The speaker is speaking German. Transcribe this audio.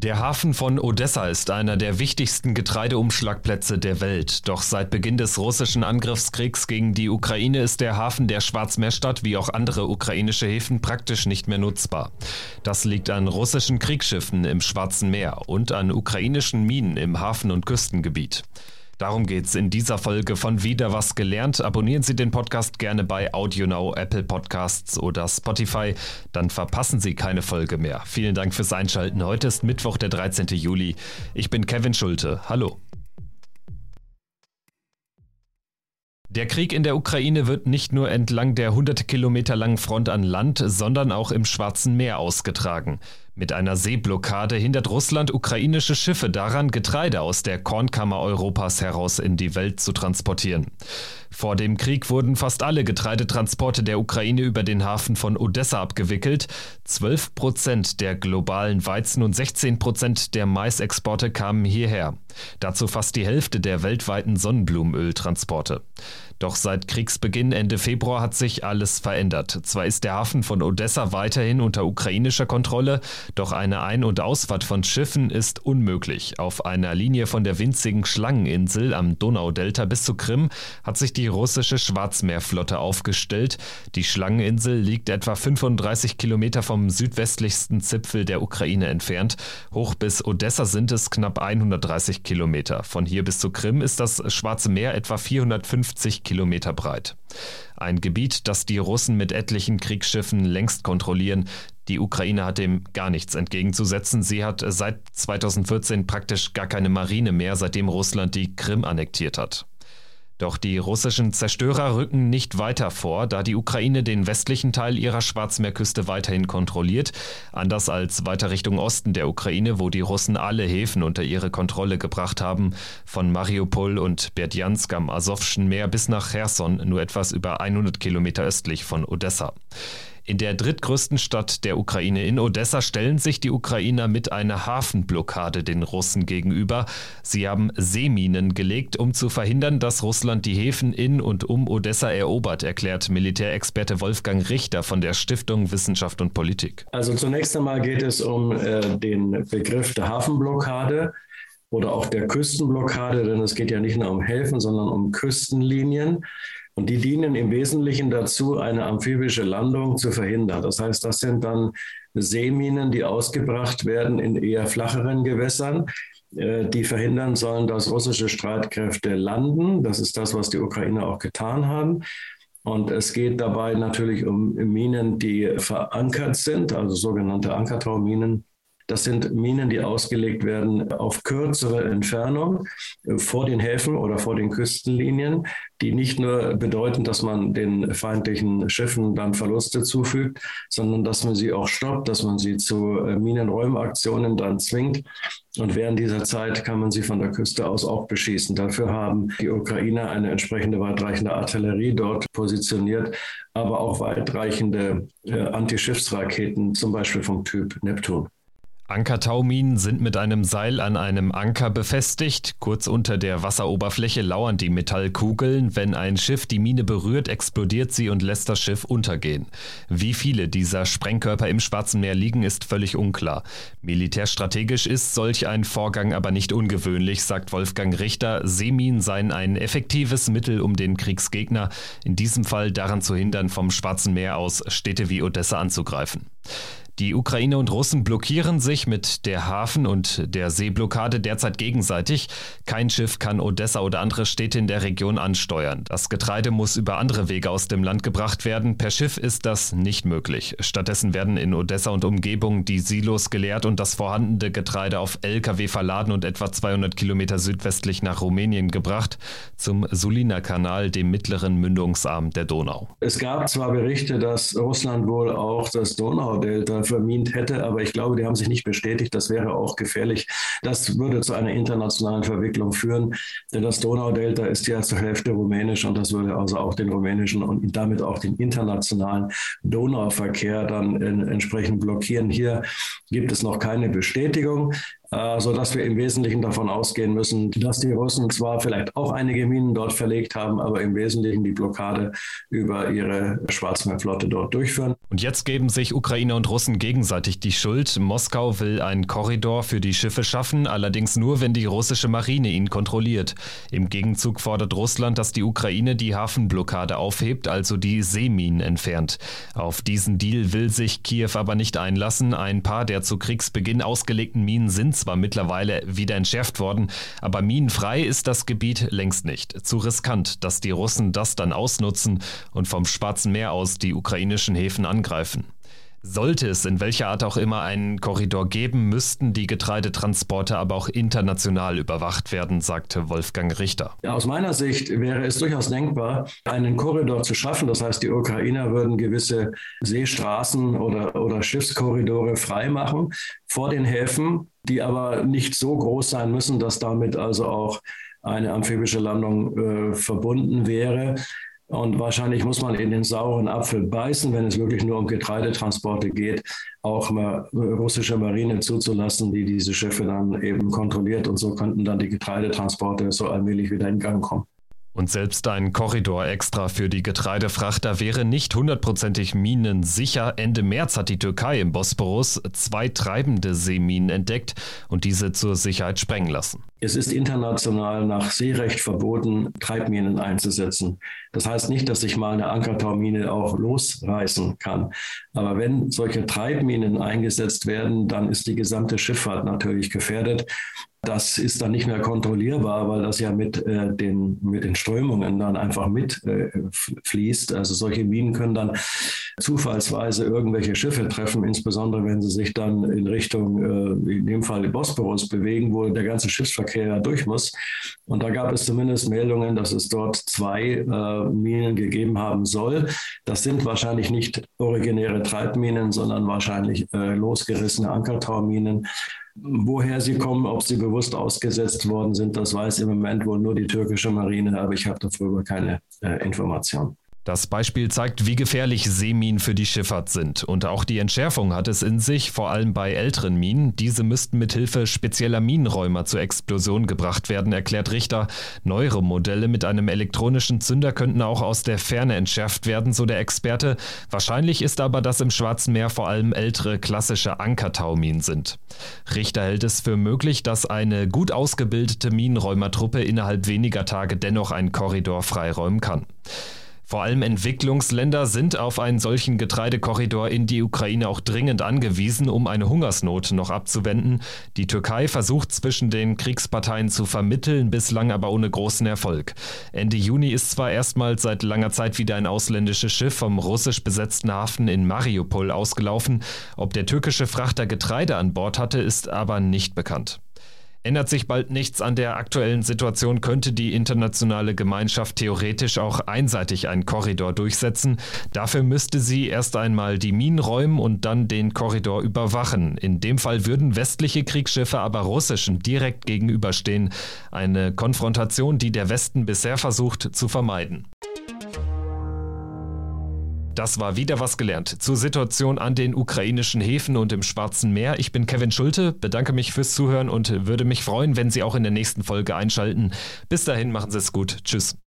Der Hafen von Odessa ist einer der wichtigsten Getreideumschlagplätze der Welt. Doch seit Beginn des russischen Angriffskriegs gegen die Ukraine ist der Hafen der Schwarzmeerstadt wie auch andere ukrainische Häfen praktisch nicht mehr nutzbar. Das liegt an russischen Kriegsschiffen im Schwarzen Meer und an ukrainischen Minen im Hafen- und Küstengebiet. Darum geht's in dieser Folge von Wieder was gelernt. Abonnieren Sie den Podcast gerne bei AudioNow, Apple Podcasts oder Spotify, dann verpassen Sie keine Folge mehr. Vielen Dank fürs Einschalten. Heute ist Mittwoch, der 13. Juli. Ich bin Kevin Schulte. Hallo. Der Krieg in der Ukraine wird nicht nur entlang der hunderte Kilometer langen Front an Land, sondern auch im Schwarzen Meer ausgetragen. Mit einer Seeblockade hindert Russland ukrainische Schiffe daran, Getreide aus der Kornkammer Europas heraus in die Welt zu transportieren. Vor dem Krieg wurden fast alle Getreidetransporte der Ukraine über den Hafen von Odessa abgewickelt. 12 Prozent der globalen Weizen und 16 Prozent der Maisexporte kamen hierher. Dazu fast die Hälfte der weltweiten Sonnenblumenöltransporte. Doch seit Kriegsbeginn Ende Februar hat sich alles verändert. Zwar ist der Hafen von Odessa weiterhin unter ukrainischer Kontrolle, doch eine Ein- und Ausfahrt von Schiffen ist unmöglich. Auf einer Linie von der winzigen Schlangeninsel am Donaudelta bis zu Krim hat sich die russische Schwarzmeerflotte aufgestellt. Die Schlangeninsel liegt etwa 35 Kilometer vom südwestlichsten Zipfel der Ukraine entfernt. Hoch bis Odessa sind es knapp 130 Kilometer. Von hier bis zu Krim ist das Schwarze Meer etwa 450 Kilometer breit. Ein Gebiet, das die Russen mit etlichen Kriegsschiffen längst kontrollieren. Die Ukraine hat dem gar nichts entgegenzusetzen. Sie hat seit 2014 praktisch gar keine Marine mehr, seitdem Russland die Krim annektiert hat. Doch die russischen Zerstörer rücken nicht weiter vor, da die Ukraine den westlichen Teil ihrer Schwarzmeerküste weiterhin kontrolliert, anders als weiter Richtung Osten der Ukraine, wo die Russen alle Häfen unter ihre Kontrolle gebracht haben, von Mariupol und Berdjansk am Asowschen Meer bis nach Cherson, nur etwas über 100 Kilometer östlich von Odessa. In der drittgrößten Stadt der Ukraine in Odessa stellen sich die Ukrainer mit einer Hafenblockade den Russen gegenüber. Sie haben Seeminen gelegt, um zu verhindern, dass Russland die Häfen in und um Odessa erobert, erklärt Militärexperte Wolfgang Richter von der Stiftung Wissenschaft und Politik. Also zunächst einmal geht es um äh, den Begriff der Hafenblockade oder auch der Küstenblockade, denn es geht ja nicht nur um Häfen, sondern um Küstenlinien. Und die dienen im Wesentlichen dazu, eine amphibische Landung zu verhindern. Das heißt, das sind dann Seeminen, die ausgebracht werden in eher flacheren Gewässern, äh, die verhindern sollen, dass russische Streitkräfte landen. Das ist das, was die Ukrainer auch getan haben. Und es geht dabei natürlich um Minen, die verankert sind, also sogenannte Ankertauminen, das sind Minen, die ausgelegt werden auf kürzere Entfernung äh, vor den Häfen oder vor den Küstenlinien, die nicht nur bedeuten, dass man den feindlichen Schiffen dann Verluste zufügt, sondern dass man sie auch stoppt, dass man sie zu äh, Minenräumaktionen dann zwingt. Und während dieser Zeit kann man sie von der Küste aus auch beschießen. Dafür haben die Ukrainer eine entsprechende weitreichende Artillerie dort positioniert, aber auch weitreichende äh, Antischiffsraketen, zum Beispiel vom Typ Neptun. Ankertauminen sind mit einem Seil an einem Anker befestigt. Kurz unter der Wasseroberfläche lauern die Metallkugeln. Wenn ein Schiff die Mine berührt, explodiert sie und lässt das Schiff untergehen. Wie viele dieser Sprengkörper im Schwarzen Meer liegen, ist völlig unklar. Militärstrategisch ist solch ein Vorgang aber nicht ungewöhnlich, sagt Wolfgang Richter. Seeminen seien ein effektives Mittel, um den Kriegsgegner, in diesem Fall daran zu hindern, vom Schwarzen Meer aus Städte wie Odessa anzugreifen. Die Ukraine und Russen blockieren sich mit der Hafen- und der Seeblockade derzeit gegenseitig. Kein Schiff kann Odessa oder andere Städte in der Region ansteuern. Das Getreide muss über andere Wege aus dem Land gebracht werden. Per Schiff ist das nicht möglich. Stattdessen werden in Odessa und Umgebung die Silos geleert und das vorhandene Getreide auf Lkw verladen und etwa 200 Kilometer südwestlich nach Rumänien gebracht, zum Sulina-Kanal, dem mittleren Mündungsarm der Donau. Es gab zwar Berichte, dass Russland wohl auch das Donaudelta vermint hätte. Aber ich glaube, die haben sich nicht bestätigt. Das wäre auch gefährlich. Das würde zu einer internationalen Verwicklung führen, denn das Donaudelta ist ja zur Hälfte rumänisch und das würde also auch den rumänischen und damit auch den internationalen Donauverkehr dann entsprechend blockieren. Hier gibt es noch keine Bestätigung. Äh, sodass wir im Wesentlichen davon ausgehen müssen, dass die Russen zwar vielleicht auch einige Minen dort verlegt haben, aber im Wesentlichen die Blockade über ihre Schwarzmeerflotte dort durchführen. Und jetzt geben sich Ukrainer und Russen gegenseitig die Schuld. Moskau will einen Korridor für die Schiffe schaffen, allerdings nur, wenn die russische Marine ihn kontrolliert. Im Gegenzug fordert Russland, dass die Ukraine die Hafenblockade aufhebt, also die Seeminen entfernt. Auf diesen Deal will sich Kiew aber nicht einlassen. Ein paar der zu Kriegsbeginn ausgelegten Minen sind zwar mittlerweile wieder entschärft worden, aber minenfrei ist das Gebiet längst nicht. Zu riskant, dass die Russen das dann ausnutzen und vom Schwarzen Meer aus die ukrainischen Häfen angreifen. Sollte es in welcher Art auch immer einen Korridor geben, müssten die Getreidetransporte aber auch international überwacht werden, sagte Wolfgang Richter. Ja, aus meiner Sicht wäre es durchaus denkbar, einen Korridor zu schaffen. Das heißt, die Ukrainer würden gewisse Seestraßen oder, oder Schiffskorridore freimachen vor den Häfen, die aber nicht so groß sein müssen, dass damit also auch eine amphibische Landung äh, verbunden wäre. Und wahrscheinlich muss man in den sauren Apfel beißen, wenn es wirklich nur um Getreidetransporte geht, auch mal russische Marine zuzulassen, die diese Schiffe dann eben kontrolliert. Und so könnten dann die Getreidetransporte so allmählich wieder in Gang kommen. Und selbst ein Korridor extra für die Getreidefrachter wäre nicht hundertprozentig minensicher. Ende März hat die Türkei im Bosporus zwei treibende Seeminen entdeckt und diese zur Sicherheit sprengen lassen. Es ist international nach Seerecht verboten, Treibminen einzusetzen. Das heißt nicht, dass sich mal eine Ankertaumine auch losreißen kann. Aber wenn solche Treibminen eingesetzt werden, dann ist die gesamte Schifffahrt natürlich gefährdet. Das ist dann nicht mehr kontrollierbar, weil das ja mit, äh, den, mit den Strömungen dann einfach mitfließt. Äh, also solche Minen können dann zufallsweise irgendwelche Schiffe treffen, insbesondere wenn sie sich dann in Richtung, äh, in dem Fall Bosporus bewegen, wo der ganze Schiffsverkehr durch muss. Und da gab es zumindest Meldungen, dass es dort zwei äh, Minen gegeben haben soll. Das sind wahrscheinlich nicht originäre Treibminen, sondern wahrscheinlich äh, losgerissene Ankertauminen. Woher sie kommen, ob sie bewusst ausgesetzt worden sind, das weiß im Moment wohl nur die türkische Marine, aber ich habe darüber keine äh, Information. Das Beispiel zeigt, wie gefährlich Seeminen für die Schifffahrt sind. Und auch die Entschärfung hat es in sich, vor allem bei älteren Minen. Diese müssten mit Hilfe spezieller Minenräumer zur Explosion gebracht werden, erklärt Richter. Neuere Modelle mit einem elektronischen Zünder könnten auch aus der Ferne entschärft werden, so der Experte. Wahrscheinlich ist aber, dass im Schwarzen Meer vor allem ältere klassische Ankertauminen sind. Richter hält es für möglich, dass eine gut ausgebildete Minenräumertruppe innerhalb weniger Tage dennoch einen Korridor freiräumen kann. Vor allem Entwicklungsländer sind auf einen solchen Getreidekorridor in die Ukraine auch dringend angewiesen, um eine Hungersnot noch abzuwenden. Die Türkei versucht zwischen den Kriegsparteien zu vermitteln, bislang aber ohne großen Erfolg. Ende Juni ist zwar erstmals seit langer Zeit wieder ein ausländisches Schiff vom russisch besetzten Hafen in Mariupol ausgelaufen. Ob der türkische Frachter Getreide an Bord hatte, ist aber nicht bekannt. Ändert sich bald nichts an der aktuellen Situation, könnte die internationale Gemeinschaft theoretisch auch einseitig einen Korridor durchsetzen. Dafür müsste sie erst einmal die Minen räumen und dann den Korridor überwachen. In dem Fall würden westliche Kriegsschiffe aber russischen direkt gegenüberstehen. Eine Konfrontation, die der Westen bisher versucht zu vermeiden. Das war wieder was gelernt zur Situation an den ukrainischen Häfen und im Schwarzen Meer. Ich bin Kevin Schulte, bedanke mich fürs Zuhören und würde mich freuen, wenn Sie auch in der nächsten Folge einschalten. Bis dahin machen Sie es gut. Tschüss.